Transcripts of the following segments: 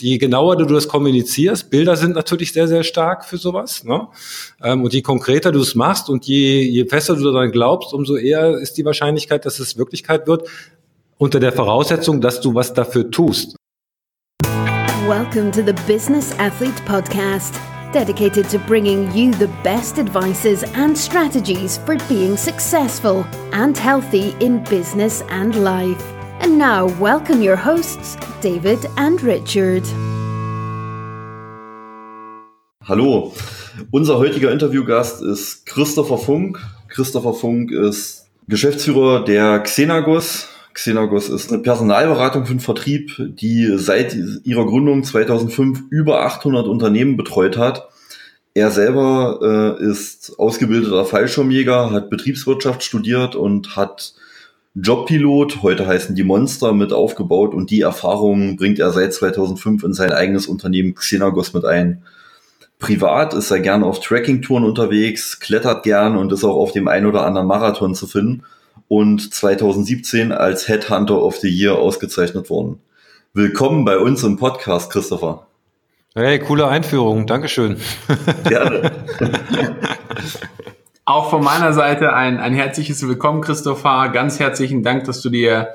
je genauer du das kommunizierst, Bilder sind natürlich sehr, sehr stark für sowas. Ne? Ähm, und je konkreter du es machst und je, je fester du daran glaubst, umso eher ist die Wahrscheinlichkeit, dass es Wirklichkeit wird, unter der Voraussetzung, dass du was dafür tust. Welcome to the Business Athlete Podcast, dedicated to bringing you the best advices and strategies for being successful and healthy in business and life. And now, welcome your hosts, David and Richard. Hallo, unser heutiger Interviewgast ist Christopher Funk. Christopher Funk ist Geschäftsführer der Xenagos. Xenagos ist eine Personalberatung für den Vertrieb, die seit ihrer Gründung 2005 über 800 Unternehmen betreut hat. Er selber äh, ist ausgebildeter Fallschirmjäger, hat Betriebswirtschaft studiert und hat Jobpilot, heute heißen die Monster, mit aufgebaut und die Erfahrungen bringt er seit 2005 in sein eigenes Unternehmen Xenagos mit ein. Privat ist er gern auf Trekkingtouren unterwegs, klettert gern und ist auch auf dem ein oder anderen Marathon zu finden und 2017 als Headhunter of the Year ausgezeichnet worden. Willkommen bei uns im Podcast, Christopher. Hey, coole Einführung, Dankeschön. Gerne. Auch von meiner Seite ein, ein herzliches Willkommen, Christopher. Ganz herzlichen Dank, dass du dir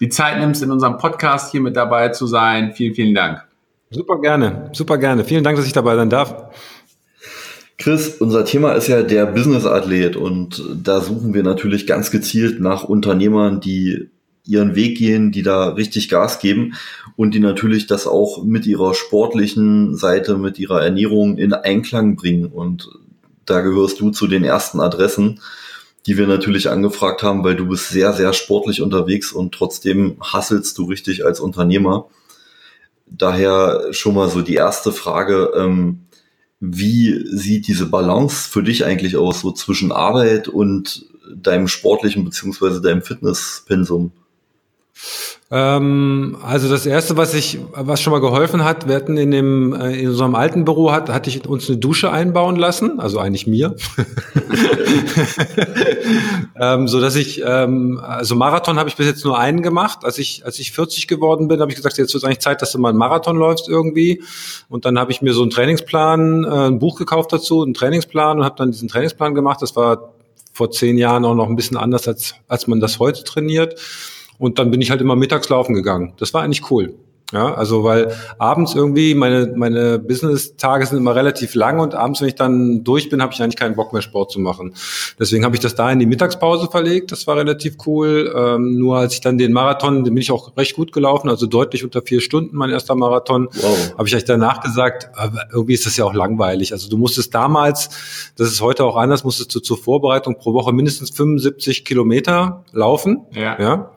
die Zeit nimmst, in unserem Podcast hier mit dabei zu sein. Vielen, vielen Dank. Super gerne, super gerne. Vielen Dank, dass ich dabei sein darf. Chris, unser Thema ist ja der Business-Athlet und da suchen wir natürlich ganz gezielt nach Unternehmern, die ihren Weg gehen, die da richtig Gas geben und die natürlich das auch mit ihrer sportlichen Seite, mit ihrer Ernährung in Einklang bringen. Und da gehörst du zu den ersten Adressen, die wir natürlich angefragt haben, weil du bist sehr, sehr sportlich unterwegs und trotzdem hasselst du richtig als Unternehmer. Daher schon mal so die erste Frage, ähm, wie sieht diese Balance für dich eigentlich aus, so zwischen Arbeit und deinem sportlichen beziehungsweise deinem Fitnesspensum? Ähm, also das erste, was ich, was schon mal geholfen hat, wir hatten in dem, äh, in unserem alten Büro hat, hatte ich uns eine Dusche einbauen lassen, also eigentlich mir, ähm, so dass ich, ähm, also Marathon habe ich bis jetzt nur einen gemacht. Als ich, als ich 40 geworden bin, habe ich gesagt, jetzt wird eigentlich Zeit, dass du mal einen Marathon läufst irgendwie. Und dann habe ich mir so einen Trainingsplan, äh, ein Buch gekauft dazu, einen Trainingsplan und habe dann diesen Trainingsplan gemacht. Das war vor zehn Jahren auch noch ein bisschen anders als als man das heute trainiert. Und dann bin ich halt immer mittags laufen gegangen. Das war eigentlich cool. Ja, also weil abends irgendwie meine meine Business-Tage sind immer relativ lang und abends, wenn ich dann durch bin, habe ich eigentlich keinen Bock mehr Sport zu machen. Deswegen habe ich das da in die Mittagspause verlegt. Das war relativ cool. Ähm, nur als ich dann den Marathon, den bin ich auch recht gut gelaufen, also deutlich unter vier Stunden mein erster Marathon. Wow. Habe ich euch danach gesagt, irgendwie ist das ja auch langweilig. Also du musstest damals, das ist heute auch anders, musstest du zur Vorbereitung pro Woche mindestens 75 Kilometer laufen. Ja. ja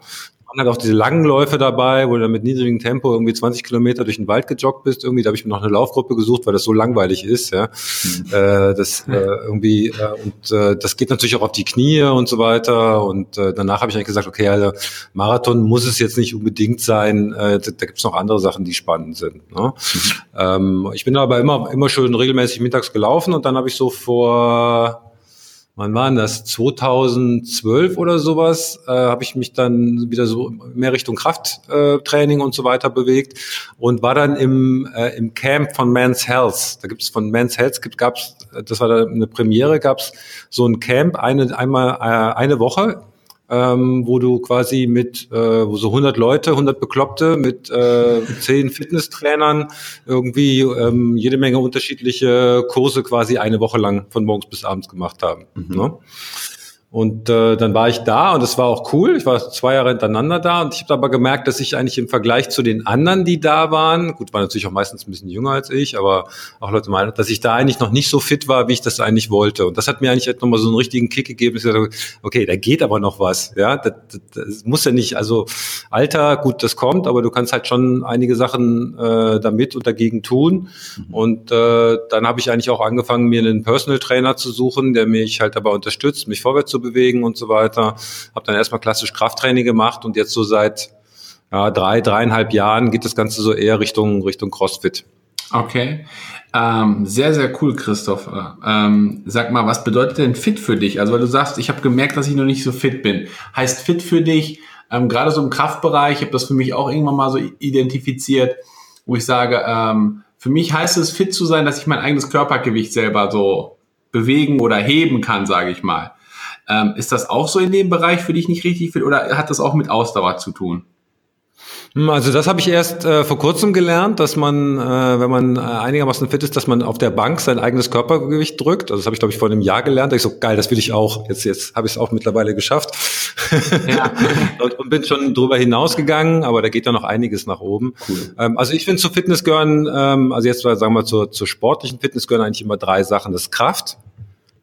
waren halt auch diese langen Läufe dabei, wo du dann mit niedrigem Tempo irgendwie 20 Kilometer durch den Wald gejoggt bist. Irgendwie, da habe ich mir noch eine Laufgruppe gesucht, weil das so langweilig ist. Ja, mhm. äh, das äh, irgendwie äh, und äh, das geht natürlich auch auf die Knie und so weiter. Und äh, danach habe ich eigentlich gesagt, okay, also Marathon muss es jetzt nicht unbedingt sein. Äh, da da gibt es noch andere Sachen, die spannend sind. Ne? Mhm. Ähm, ich bin aber immer immer schön regelmäßig mittags gelaufen und dann habe ich so vor wann waren das? 2012 oder sowas, äh, habe ich mich dann wieder so mehr Richtung Krafttraining äh, und so weiter bewegt und war dann im, äh, im Camp von Men's Health. Da gibt es von Men's Health gibt gab's, das war da eine Premiere, gab es so ein Camp eine einmal äh, eine Woche ähm, wo du quasi mit, äh, wo so 100 Leute, 100 Bekloppte mit äh, 10 Fitnesstrainern irgendwie ähm, jede Menge unterschiedliche Kurse quasi eine Woche lang von morgens bis abends gemacht haben. Mhm. Ne? Und äh, dann war ich da und es war auch cool. Ich war zwei Jahre hintereinander da und ich habe aber gemerkt, dass ich eigentlich im Vergleich zu den anderen, die da waren, gut, war natürlich auch meistens ein bisschen jünger als ich, aber auch Leute meinen, dass ich da eigentlich noch nicht so fit war, wie ich das eigentlich wollte. Und das hat mir eigentlich nochmal so einen richtigen Kick gegeben. Ich dachte, okay, da geht aber noch was. Ja, das, das, das muss ja nicht, also Alter, gut, das kommt, aber du kannst halt schon einige Sachen äh, damit und dagegen tun. Mhm. Und äh, dann habe ich eigentlich auch angefangen, mir einen Personal Trainer zu suchen, der mich halt dabei unterstützt, mich vorwärts zu bewegen und so weiter. Habe dann erstmal klassisch Krafttraining gemacht und jetzt so seit ja, drei, dreieinhalb Jahren geht das Ganze so eher Richtung, Richtung CrossFit. Okay. Ähm, sehr, sehr cool, Christopher. Ähm, sag mal, was bedeutet denn fit für dich? Also, weil du sagst, ich habe gemerkt, dass ich noch nicht so fit bin. Heißt fit für dich, ähm, gerade so im Kraftbereich, ich habe das für mich auch irgendwann mal so identifiziert, wo ich sage, ähm, für mich heißt es, fit zu sein, dass ich mein eigenes Körpergewicht selber so bewegen oder heben kann, sage ich mal. Ähm, ist das auch so in dem Bereich für dich nicht richtig fit oder hat das auch mit Ausdauer zu tun? Hm, also das habe ich erst äh, vor kurzem gelernt, dass man, äh, wenn man äh, einigermaßen fit ist, dass man auf der Bank sein eigenes Körpergewicht drückt. Also das habe ich, glaube ich, vor einem Jahr gelernt. Da ich so, geil, das will ich auch. Jetzt, jetzt habe ich es auch mittlerweile geschafft. Ja. und, und, bin schon drüber hinausgegangen, aber da geht ja noch einiges nach oben. Cool. Ähm, also ich finde zu Fitness gehören, ähm, also jetzt sagen wir mal zur, zur sportlichen Fitness gehören eigentlich immer drei Sachen. Das ist Kraft,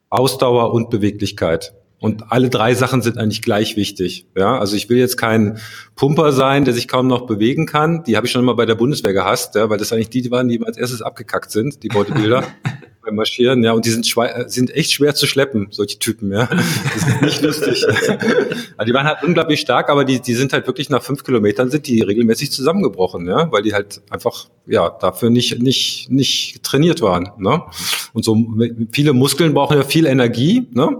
Ausdauer und Beweglichkeit. Und alle drei Sachen sind eigentlich gleich wichtig. Ja, also ich will jetzt kein Pumper sein, der sich kaum noch bewegen kann. Die habe ich schon immer bei der Bundeswehr gehasst, ja, weil das eigentlich die waren, die als erstes abgekackt sind, die Bodybuilder beim Marschieren. Ja, und die sind, äh, sind echt schwer zu schleppen, solche Typen. Ja, das ist nicht lustig. also die waren halt unglaublich stark, aber die, die sind halt wirklich nach fünf Kilometern sind die regelmäßig zusammengebrochen, ja, weil die halt einfach ja dafür nicht nicht nicht trainiert waren. Ne? Und so viele Muskeln brauchen ja viel Energie. Ne?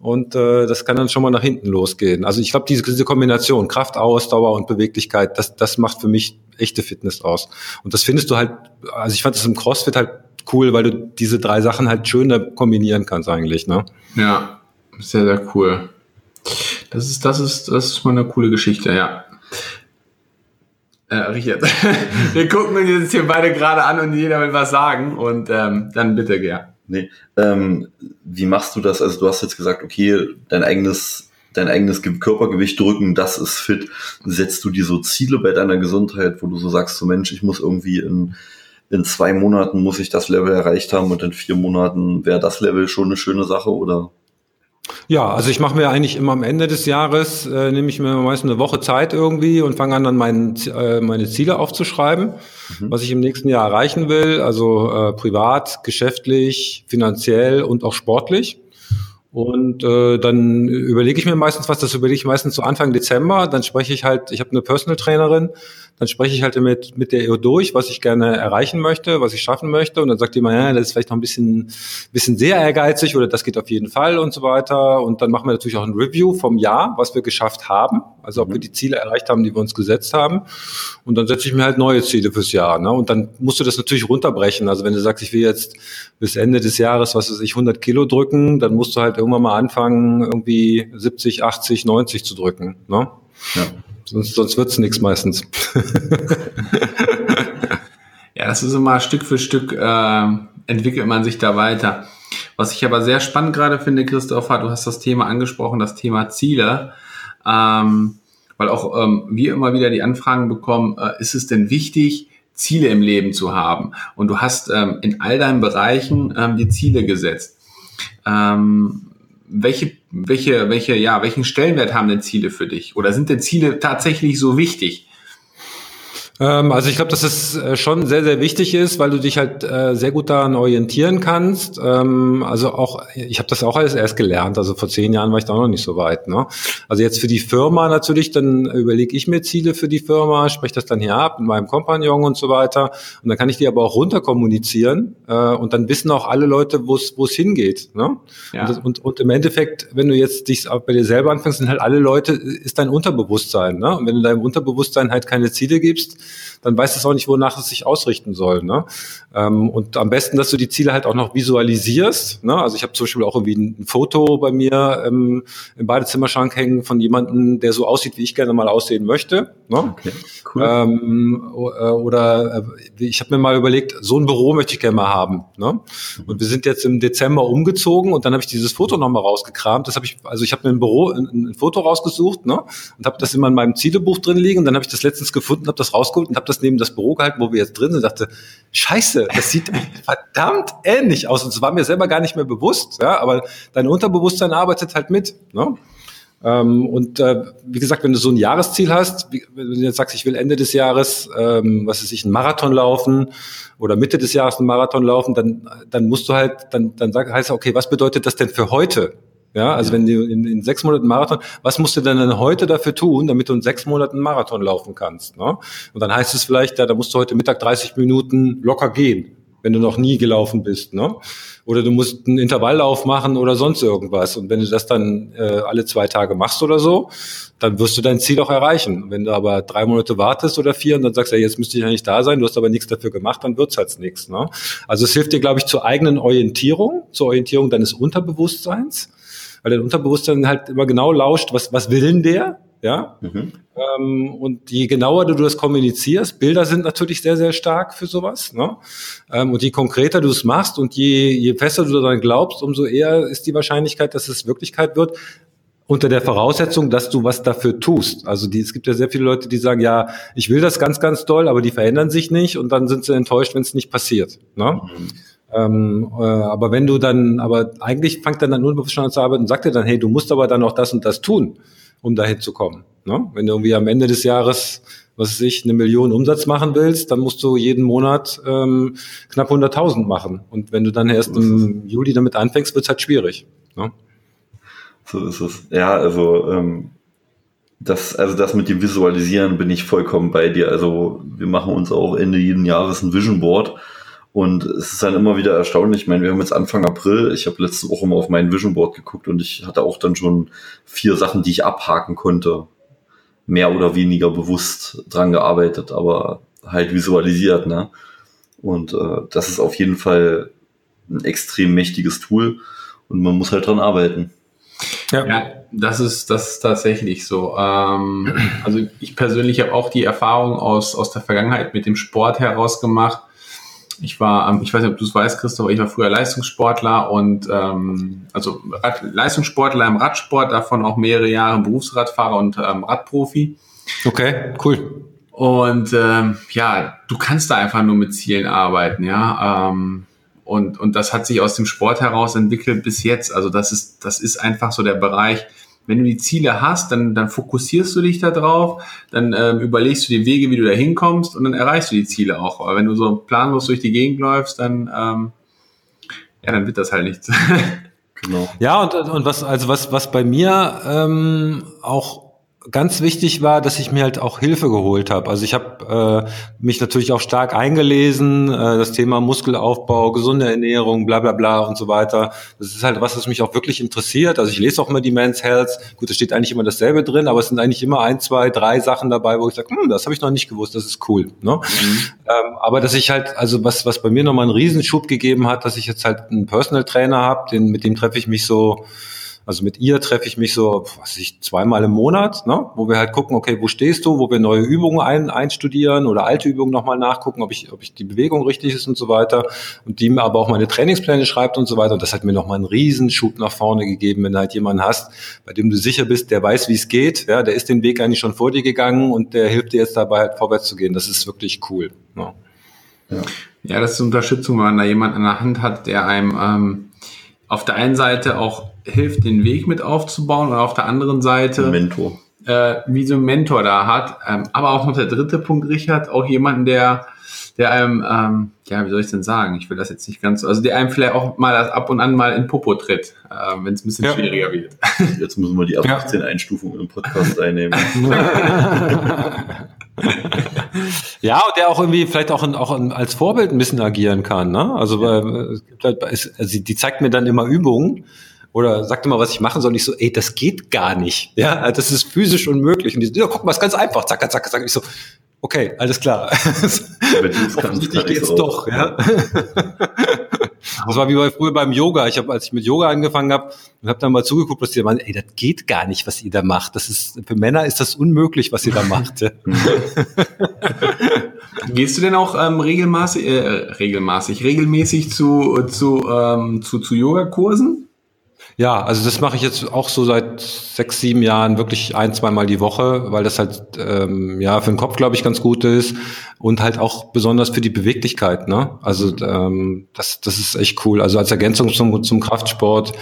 Und äh, das kann dann schon mal nach hinten losgehen. Also ich glaube, diese, diese Kombination Kraft, Ausdauer und Beweglichkeit, das, das macht für mich echte Fitness aus. Und das findest du halt, also ich fand das im CrossFit halt cool, weil du diese drei Sachen halt schöner kombinieren kannst eigentlich. Ne? Ja, sehr, sehr cool. Das ist, das ist, das ist mal eine coole Geschichte, ja. Äh, Richard, wir gucken uns jetzt hier beide gerade an und jeder will was sagen und ähm, dann bitte, gern. Nee. Ähm, wie machst du das? Also du hast jetzt gesagt, okay, dein eigenes, dein eigenes Körpergewicht drücken, das ist fit. Setzt du dir so Ziele bei deiner Gesundheit, wo du so sagst, so Mensch, ich muss irgendwie in, in zwei Monaten muss ich das Level erreicht haben und in vier Monaten wäre das Level schon eine schöne Sache oder? Ja, also ich mache mir eigentlich immer am Ende des Jahres, äh, nehme ich mir meistens eine Woche Zeit irgendwie und fange an, dann mein, äh, meine Ziele aufzuschreiben, mhm. was ich im nächsten Jahr erreichen will, also äh, privat, geschäftlich, finanziell und auch sportlich. Und äh, dann überlege ich mir meistens was, das überlege ich meistens zu so Anfang Dezember. Dann spreche ich halt, ich habe eine Personal Trainerin, dann spreche ich halt mit, mit der EU durch, was ich gerne erreichen möchte, was ich schaffen möchte. Und dann sagt die immer, ja, das ist vielleicht noch ein bisschen, bisschen sehr ehrgeizig oder das geht auf jeden Fall und so weiter. Und dann machen wir natürlich auch ein Review vom Jahr, was wir geschafft haben. Also ob wir mhm. die Ziele erreicht haben, die wir uns gesetzt haben. Und dann setze ich mir halt neue Ziele fürs Jahr. Ne? Und dann musst du das natürlich runterbrechen. Also wenn du sagst, ich will jetzt bis Ende des Jahres, was weiß ich, 100 Kilo drücken, dann musst du halt irgendwann mal anfangen, irgendwie 70, 80, 90 zu drücken. Ne? Ja. Sonst, sonst wird's nichts meistens. ja, das ist immer Stück für Stück äh, entwickelt man sich da weiter. Was ich aber sehr spannend gerade finde, Christopher, du hast das Thema angesprochen, das Thema Ziele. Ähm, weil auch ähm, wir immer wieder die Anfragen bekommen, äh, ist es denn wichtig, Ziele im Leben zu haben? Und du hast ähm, in all deinen Bereichen ähm, die Ziele gesetzt. Ähm, welche, welche, welche, ja, welchen Stellenwert haben denn Ziele für dich? Oder sind denn Ziele tatsächlich so wichtig? Ähm, also ich glaube, dass es äh, schon sehr, sehr wichtig ist, weil du dich halt äh, sehr gut daran orientieren kannst. Ähm, also auch, ich habe das auch alles erst gelernt. Also vor zehn Jahren war ich da noch nicht so weit. Ne? Also jetzt für die Firma natürlich, dann überlege ich mir Ziele für die Firma, spreche das dann hier ab mit meinem Kompagnon und so weiter. Und dann kann ich die aber auch runter kommunizieren äh, und dann wissen auch alle Leute, wo es wo es hingeht. Ne? Ja. Und, das, und, und im Endeffekt, wenn du jetzt dich bei dir selber anfängst, sind halt alle Leute, ist dein Unterbewusstsein. Ne? Und wenn du deinem Unterbewusstsein halt keine Ziele gibst, dann weiß es auch nicht, wonach es sich ausrichten soll. Ne? Ähm, und am besten, dass du die Ziele halt auch noch visualisierst. Ne? Also ich habe zum Beispiel auch irgendwie ein Foto bei mir ähm, im Badezimmerschrank hängen von jemandem, der so aussieht, wie ich gerne mal aussehen möchte. Ne? Okay, cool. Ähm, äh, oder äh, ich habe mir mal überlegt, so ein Büro möchte ich gerne mal haben. Ne? Und wir sind jetzt im Dezember umgezogen und dann habe ich dieses Foto nochmal rausgekramt. Das habe ich, also ich habe mir ein Büro, ein, ein Foto rausgesucht ne? und habe das immer in meinem Zielebuch drin liegen und dann habe ich das letztens gefunden, habe das rausgeholt und habe das neben das Büro gehalten, wo wir jetzt drin sind, dachte, scheiße, das sieht verdammt ähnlich aus. Und es war mir selber gar nicht mehr bewusst, ja, aber dein Unterbewusstsein arbeitet halt mit. Ne? Ähm, und äh, wie gesagt, wenn du so ein Jahresziel hast, wie, wenn du jetzt sagst, ich will Ende des Jahres, ähm, was ist ich, einen Marathon laufen oder Mitte des Jahres einen Marathon laufen, dann, dann musst du halt, dann, dann sag, heißt okay, was bedeutet das denn für heute? Ja, also wenn du in, in, sechs Monaten Marathon, was musst du denn dann heute dafür tun, damit du in sechs Monaten Marathon laufen kannst? Ne? Und dann heißt es vielleicht, ja, da musst du heute Mittag 30 Minuten locker gehen. wenn du noch nie gelaufen bist, ne? Oder du musst einen Intervalllauf machen oder sonst irgendwas. Und wenn du das dann äh, alle zwei Tage machst oder so, dann wirst du dein Ziel auch erreichen. Wenn du aber drei Monate wartest oder vier und dann sagst, ja, jetzt müsste ich ja nicht da sein, du hast aber nichts dafür gemacht, dann wird's halt nichts. Ne? Also es hilft dir, glaube ich, zur eigenen Orientierung, zur Orientierung deines Unterbewusstseins, weil dein Unterbewusstsein halt immer genau lauscht, was, was will denn der? Ja. Mhm. Ähm, und je genauer du das kommunizierst, Bilder sind natürlich sehr, sehr stark für sowas. Ne? Ähm, und je konkreter du es machst und je, je fester du daran glaubst, umso eher ist die Wahrscheinlichkeit, dass es Wirklichkeit wird. Unter der Voraussetzung, dass du was dafür tust. Also die, es gibt ja sehr viele Leute, die sagen, ja, ich will das ganz, ganz doll, aber die verändern sich nicht und dann sind sie enttäuscht, wenn es nicht passiert. Ne? Mhm. Ähm, äh, aber wenn du dann, aber eigentlich fängt dann dein Unbewusstsein an zu arbeiten und sagt dir dann, hey, du musst aber dann auch das und das tun um dahin zu kommen. Ne? Wenn du irgendwie am Ende des Jahres, was weiß ich, eine Million Umsatz machen willst, dann musst du jeden Monat ähm, knapp 100.000 machen. Und wenn du dann erst im Juli damit anfängst, wird es halt schwierig. Ne? So ist es. Ja, also ähm, das, also das mit dem Visualisieren bin ich vollkommen bei dir. Also wir machen uns auch Ende jeden Jahres ein Vision Board und es ist dann immer wieder erstaunlich. Ich meine, wir haben jetzt Anfang April. Ich habe letzte Woche mal auf mein Vision Board geguckt und ich hatte auch dann schon vier Sachen, die ich abhaken konnte. Mehr oder weniger bewusst dran gearbeitet, aber halt visualisiert, ne? Und äh, das ist auf jeden Fall ein extrem mächtiges Tool und man muss halt dran arbeiten. Ja. ja, das ist das ist tatsächlich so. Ähm, also ich persönlich habe auch die Erfahrung aus aus der Vergangenheit mit dem Sport herausgemacht ich war, ich weiß nicht, ob du es weißt, Christoph, ich war früher Leistungssportler und ähm, also Rad, Leistungssportler im Radsport, davon auch mehrere Jahre Berufsradfahrer und ähm, Radprofi. Okay, cool. Und ähm, ja, du kannst da einfach nur mit Zielen arbeiten, ja. Ähm, und, und das hat sich aus dem Sport heraus entwickelt bis jetzt. Also das ist, das ist einfach so der Bereich, wenn du die Ziele hast, dann, dann fokussierst du dich da drauf, dann ähm, überlegst du die Wege, wie du da hinkommst und dann erreichst du die Ziele auch. Aber wenn du so planlos durch die Gegend läufst, dann, ähm, ja, dann wird das halt nichts. genau. Ja, und, und was, also was, was bei mir ähm, auch ganz wichtig war, dass ich mir halt auch Hilfe geholt habe. Also ich habe äh, mich natürlich auch stark eingelesen, äh, das Thema Muskelaufbau, gesunde Ernährung, bla bla bla und so weiter. Das ist halt was, was mich auch wirklich interessiert. Also ich lese auch immer die Men's Health. Gut, da steht eigentlich immer dasselbe drin, aber es sind eigentlich immer ein, zwei, drei Sachen dabei, wo ich sage, hm, das habe ich noch nicht gewusst, das ist cool. Ne? Mhm. Ähm, aber dass ich halt, also was, was bei mir nochmal einen Riesenschub gegeben hat, dass ich jetzt halt einen Personal Trainer habe, den, mit dem treffe ich mich so also mit ihr treffe ich mich so, was ich, zweimal im Monat, ne? wo wir halt gucken, okay, wo stehst du, wo wir neue Übungen ein, einstudieren oder alte Übungen nochmal nachgucken, ob ich, ob ich die Bewegung richtig ist und so weiter. Und die mir aber auch meine Trainingspläne schreibt und so weiter. Und das hat mir nochmal einen Riesenschub nach vorne gegeben, wenn du halt jemanden hast, bei dem du sicher bist, der weiß, wie es geht, ja, der ist den Weg eigentlich schon vor dir gegangen und der hilft dir jetzt dabei, halt vorwärts zu gehen. Das ist wirklich cool. Ne? Ja. ja, das ist Unterstützung, wenn man da jemanden an der Hand hat, der einem ähm, auf der einen Seite auch hilft, den Weg mit aufzubauen und auf der anderen Seite Mentor. Äh, wie so ein Mentor da hat. Ähm, aber auch noch der dritte Punkt, Richard, auch jemanden, der, der einem, ähm, ja, wie soll ich denn sagen? Ich will das jetzt nicht ganz, also der einem vielleicht auch mal ab und an mal in Popo tritt, äh, wenn es ein bisschen ja. schwieriger wird. Jetzt müssen wir die ab 18 ja. Einstufungen im Podcast einnehmen. ja, und der auch irgendwie vielleicht auch, auch als Vorbild ein bisschen agieren kann. Ne? Also, ja. weil, halt, also die zeigt mir dann immer Übungen oder sagte mal, was ich machen soll. Und ich so, ey, das geht gar nicht. Ja, das ist physisch unmöglich. Und die so, ja, guck mal, ist ganz einfach. Zack, zack, zack. Ich so, okay, alles klar. Offensichtlich geht's doch, ja. Das war wie bei früher beim Yoga. Ich habe, als ich mit Yoga angefangen habe, und habe dann mal zugeguckt, was die da machen. Ey, das geht gar nicht, was ihr da macht. Das ist für Männer ist das unmöglich, was ihr da macht. Gehst du denn auch ähm, regelmäßig, äh, regelmäßig, regelmäßig zu zu ähm, zu, zu Yogakursen? Ja, also das mache ich jetzt auch so seit sechs, sieben Jahren wirklich ein, zweimal die Woche, weil das halt ähm, ja für den Kopf, glaube ich, ganz gut ist und halt auch besonders für die Beweglichkeit. Ne? Also ähm, das, das ist echt cool. Also als Ergänzung zum, zum Kraftsport,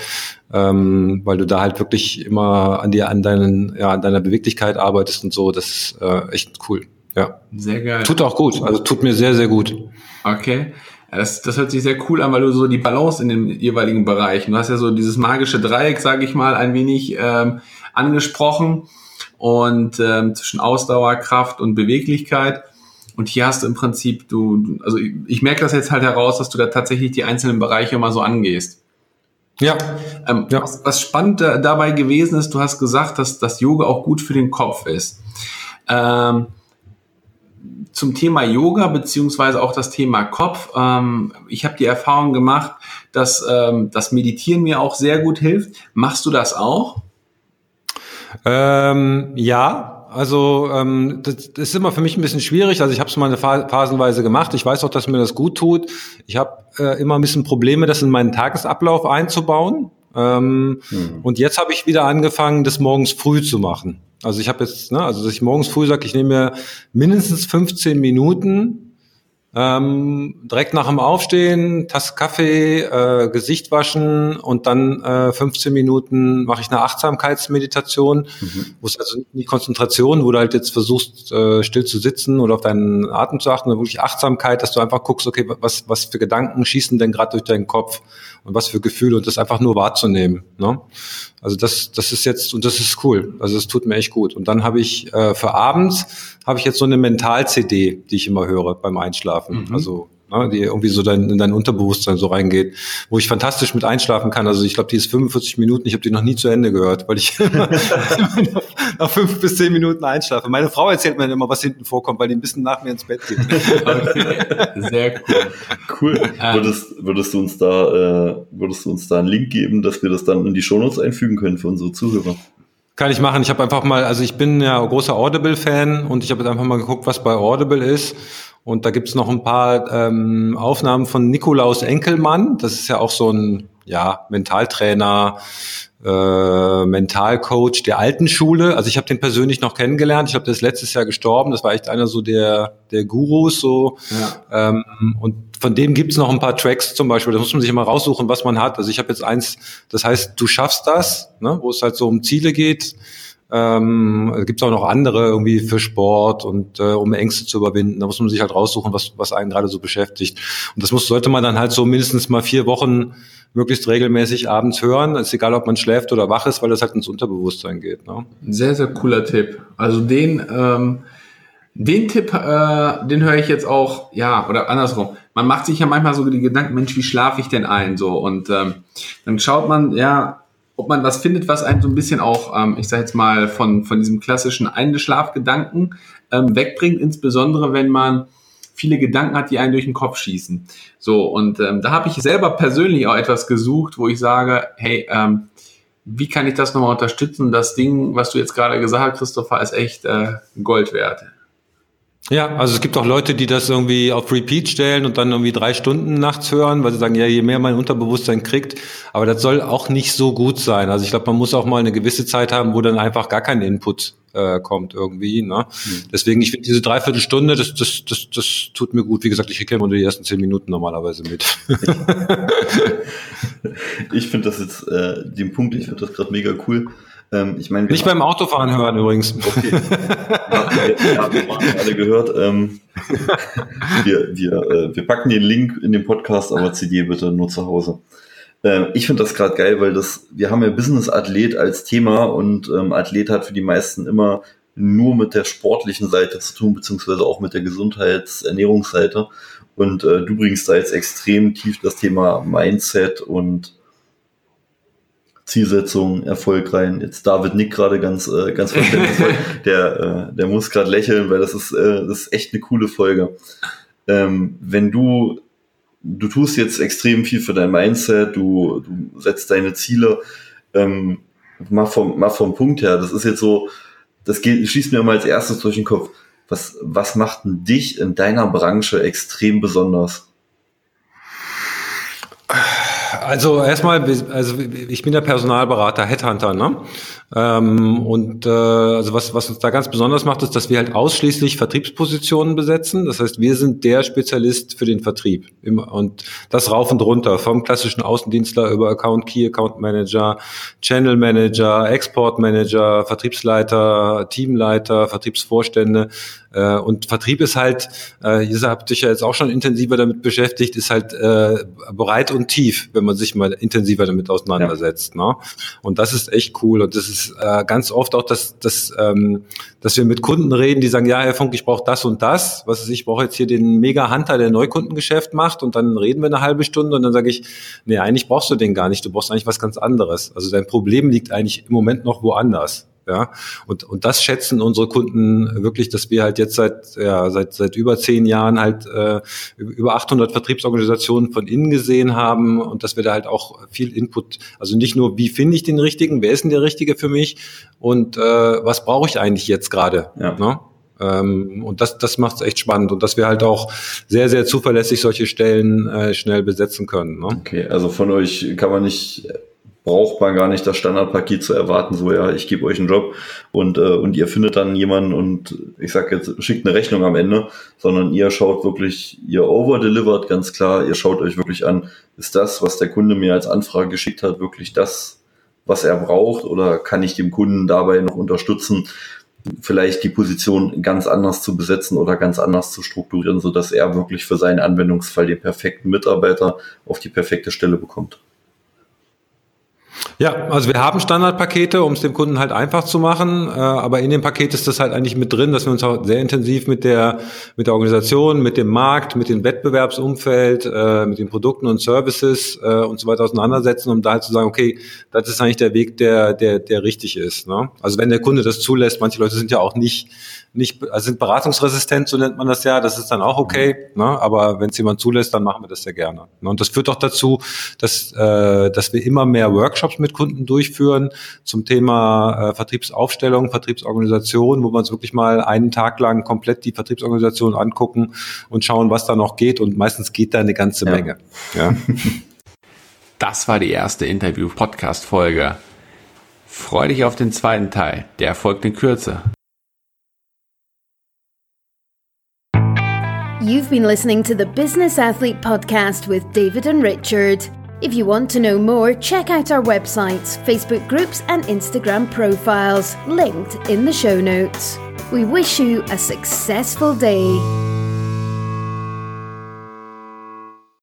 ähm, weil du da halt wirklich immer an dir, an deinen, ja, an deiner Beweglichkeit arbeitest und so. Das ist äh, echt cool. Ja. Sehr geil. Tut auch gut. Also tut mir sehr, sehr gut. Okay. Das, das hört sich sehr cool an, weil du so die Balance in den jeweiligen Bereichen, du hast ja so dieses magische Dreieck, sage ich mal, ein wenig ähm, angesprochen und ähm, zwischen Ausdauer, Kraft und Beweglichkeit. und hier hast du im Prinzip, du, also ich, ich merke das jetzt halt heraus, dass du da tatsächlich die einzelnen Bereiche immer so angehst. Ja. Ähm, ja. Was, was spannend dabei gewesen ist, du hast gesagt, dass das Yoga auch gut für den Kopf ist. Ähm, zum Thema Yoga beziehungsweise auch das Thema Kopf. Ähm, ich habe die Erfahrung gemacht, dass ähm, das Meditieren mir auch sehr gut hilft. Machst du das auch? Ähm, ja, also ähm, das, ist immer für mich ein bisschen schwierig. Also ich habe es mal eine phasenweise gemacht. Ich weiß auch, dass mir das gut tut. Ich habe äh, immer ein bisschen Probleme, das in meinen Tagesablauf einzubauen. Ähm, hm. Und jetzt habe ich wieder angefangen, das morgens früh zu machen. Also ich habe jetzt, ne, also dass ich morgens früh sage, ich nehme mir mindestens 15 Minuten ähm, direkt nach dem Aufstehen, Tasse Kaffee, äh, Gesicht waschen und dann äh, 15 Minuten mache ich eine Achtsamkeitsmeditation, mhm. wo es also nicht die Konzentration, wo du halt jetzt versuchst, äh, still zu sitzen oder auf deinen Atem zu achten, sondern wirklich Achtsamkeit, dass du einfach guckst, okay, was, was für Gedanken schießen denn gerade durch deinen Kopf und was für Gefühle und das einfach nur wahrzunehmen. Ne? Also das, das ist jetzt, und das ist cool. Also es tut mir echt gut. Und dann habe ich äh, für abends habe ich jetzt so eine Mental-CD, die ich immer höre beim Einschlafen. Mhm. Also ne, die irgendwie so dein, in dein Unterbewusstsein so reingeht, wo ich fantastisch mit einschlafen kann. Also ich glaube, die ist 45 Minuten, ich habe die noch nie zu Ende gehört, weil ich nach fünf bis zehn Minuten einschlafe. Meine Frau erzählt mir immer, was hinten vorkommt, weil die ein bisschen nach mir ins Bett geht. Okay. Sehr cool. Cool. Ähm. Würdest, würdest du uns da, äh, würdest du uns da einen Link geben, dass wir das dann in die Shownotes einfügen können für unsere Zuhörer? Kann ich machen. Ich habe einfach mal, also ich bin ja großer Audible-Fan und ich habe jetzt einfach mal geguckt, was bei Audible ist. Und da gibt's noch ein paar ähm, Aufnahmen von Nikolaus Enkelmann. Das ist ja auch so ein ja, Mentaltrainer, äh, Mentalcoach der alten Schule. Also ich habe den persönlich noch kennengelernt. Ich habe das letztes Jahr gestorben. Das war echt einer so der der Gurus so. Ja. Ähm, und von dem gibt's noch ein paar Tracks zum Beispiel. Da muss man sich immer raussuchen, was man hat. Also ich habe jetzt eins, das heißt, du schaffst das, ne, wo es halt so um Ziele geht ähm, es gibt auch noch andere irgendwie für Sport und äh, um Ängste zu überwinden. Da muss man sich halt raussuchen, was, was einen gerade so beschäftigt. Und das muss, sollte man dann halt so mindestens mal vier Wochen möglichst regelmäßig abends hören. ist egal, ob man schläft oder wach ist, weil das halt ins Unterbewusstsein geht. Ne? Sehr, sehr cooler Tipp. Also den, ähm, den Tipp, äh, den höre ich jetzt auch, ja, oder andersrum. Man macht sich ja manchmal so die Gedanken, Mensch, wie schlafe ich denn ein? So und ähm, dann schaut man, ja, ob man was findet, was einen so ein bisschen auch, ähm, ich sage jetzt mal, von, von diesem klassischen Einschlafgedanken ähm, wegbringt, insbesondere wenn man viele Gedanken hat, die einen durch den Kopf schießen. So, und ähm, da habe ich selber persönlich auch etwas gesucht, wo ich sage, hey, ähm, wie kann ich das nochmal unterstützen? Das Ding, was du jetzt gerade gesagt hast, Christopher, ist echt äh, Gold wert. Ja, also es gibt auch Leute, die das irgendwie auf Repeat stellen und dann irgendwie drei Stunden nachts hören, weil sie sagen, ja, je mehr mein Unterbewusstsein kriegt, aber das soll auch nicht so gut sein. Also ich glaube, man muss auch mal eine gewisse Zeit haben, wo dann einfach gar kein Input äh, kommt irgendwie. Ne? Mhm. Deswegen, ich finde diese Dreiviertelstunde, das, das, das, das tut mir gut. Wie gesagt, ich kriege immer nur die ersten zehn Minuten normalerweise mit. ich finde das jetzt, äh, den Punkt, ich finde das gerade mega cool ähm, ich meine, Nicht beim Autofahren hören übrigens. Okay. ja, wir, haben alle gehört. Ähm, wir, wir, äh, wir packen den Link in den Podcast, aber CD bitte nur zu Hause. Ähm, ich finde das gerade geil, weil das, wir haben ja Business Athlet als Thema und ähm, Athlet hat für die meisten immer nur mit der sportlichen Seite zu tun, beziehungsweise auch mit der Gesundheits-, Ernährungsseite. Und äh, du bringst da jetzt extrem tief das Thema Mindset und Zielsetzung, Erfolg rein. Jetzt David Nick gerade ganz, äh, ganz verständnisvoll. der, äh, der muss gerade lächeln, weil das ist, äh, das ist echt eine coole Folge. Ähm, wenn du, du tust jetzt extrem viel für dein Mindset, du, du setzt deine Ziele, ähm, mal vom, mal vom Punkt her, das ist jetzt so, das geht, schießt mir immer als erstes durch den Kopf. Was, was macht denn dich in deiner Branche extrem besonders? Also erstmal, also ich bin der Personalberater, Headhunter, ne? Ähm, und äh, also was, was uns da ganz besonders macht, ist, dass wir halt ausschließlich Vertriebspositionen besetzen. Das heißt, wir sind der Spezialist für den Vertrieb. Und das rauf und runter, vom klassischen Außendienstler über Account Key, Account Manager, Channel Manager, Export Manager, Vertriebsleiter, Teamleiter, Vertriebsvorstände. Äh, und Vertrieb ist halt, äh, ihr habt sich ja jetzt auch schon intensiver damit beschäftigt, ist halt äh, breit und tief, wenn man man sich mal intensiver damit auseinandersetzt. Ja. Ne? Und das ist echt cool. Und das ist äh, ganz oft auch, dass, dass, ähm, dass wir mit Kunden reden, die sagen, ja, Herr Funk, ich brauche das und das. Was ist, ich brauche jetzt hier den Mega-Hunter, der Neukundengeschäft macht. Und dann reden wir eine halbe Stunde und dann sage ich, nee, eigentlich brauchst du den gar nicht. Du brauchst eigentlich was ganz anderes. Also dein Problem liegt eigentlich im Moment noch woanders. Ja, und, und das schätzen unsere Kunden wirklich, dass wir halt jetzt seit, ja, seit, seit über zehn Jahren halt äh, über 800 Vertriebsorganisationen von innen gesehen haben und dass wir da halt auch viel Input, also nicht nur, wie finde ich den richtigen, wer ist denn der Richtige für mich und äh, was brauche ich eigentlich jetzt gerade? Ja. Ne? Ähm, und das, das macht es echt spannend und dass wir halt auch sehr, sehr zuverlässig solche Stellen äh, schnell besetzen können. Ne? Okay, also von euch kann man nicht braucht man gar nicht das Standardpaket zu erwarten, so ja, ich gebe euch einen Job und, äh, und ihr findet dann jemanden und ich sag jetzt, schickt eine Rechnung am Ende, sondern ihr schaut wirklich, ihr overdelivert ganz klar, ihr schaut euch wirklich an, ist das, was der Kunde mir als Anfrage geschickt hat, wirklich das, was er braucht oder kann ich dem Kunden dabei noch unterstützen, vielleicht die Position ganz anders zu besetzen oder ganz anders zu strukturieren, so dass er wirklich für seinen Anwendungsfall den perfekten Mitarbeiter auf die perfekte Stelle bekommt. Ja, also wir haben Standardpakete, um es dem Kunden halt einfach zu machen, äh, aber in dem Paket ist das halt eigentlich mit drin, dass wir uns auch sehr intensiv mit der mit der Organisation, mit dem Markt, mit dem Wettbewerbsumfeld, äh, mit den Produkten und Services äh, und so weiter auseinandersetzen, um da halt zu sagen, okay, das ist eigentlich der Weg, der der der richtig ist. Ne? Also wenn der Kunde das zulässt, manche Leute sind ja auch nicht nicht, also sind beratungsresistent, so nennt man das ja, das ist dann auch okay, mhm. ne? aber wenn es jemand zulässt, dann machen wir das sehr gerne. Ne? Und das führt auch dazu, dass, äh, dass wir immer mehr Workshops mit Kunden durchführen zum Thema äh, Vertriebsaufstellung, Vertriebsorganisation, wo wir uns wirklich mal einen Tag lang komplett die Vertriebsorganisation angucken und schauen, was da noch geht und meistens geht da eine ganze ja. Menge. Ja. Das war die erste Interview-Podcast-Folge. Freu dich auf den zweiten Teil. Der folgt in Kürze. You've been listening to the Business Athlete Podcast with David and Richard. If you want to know more, check out our websites, Facebook groups, and Instagram profiles, linked in the show notes. We wish you a successful day.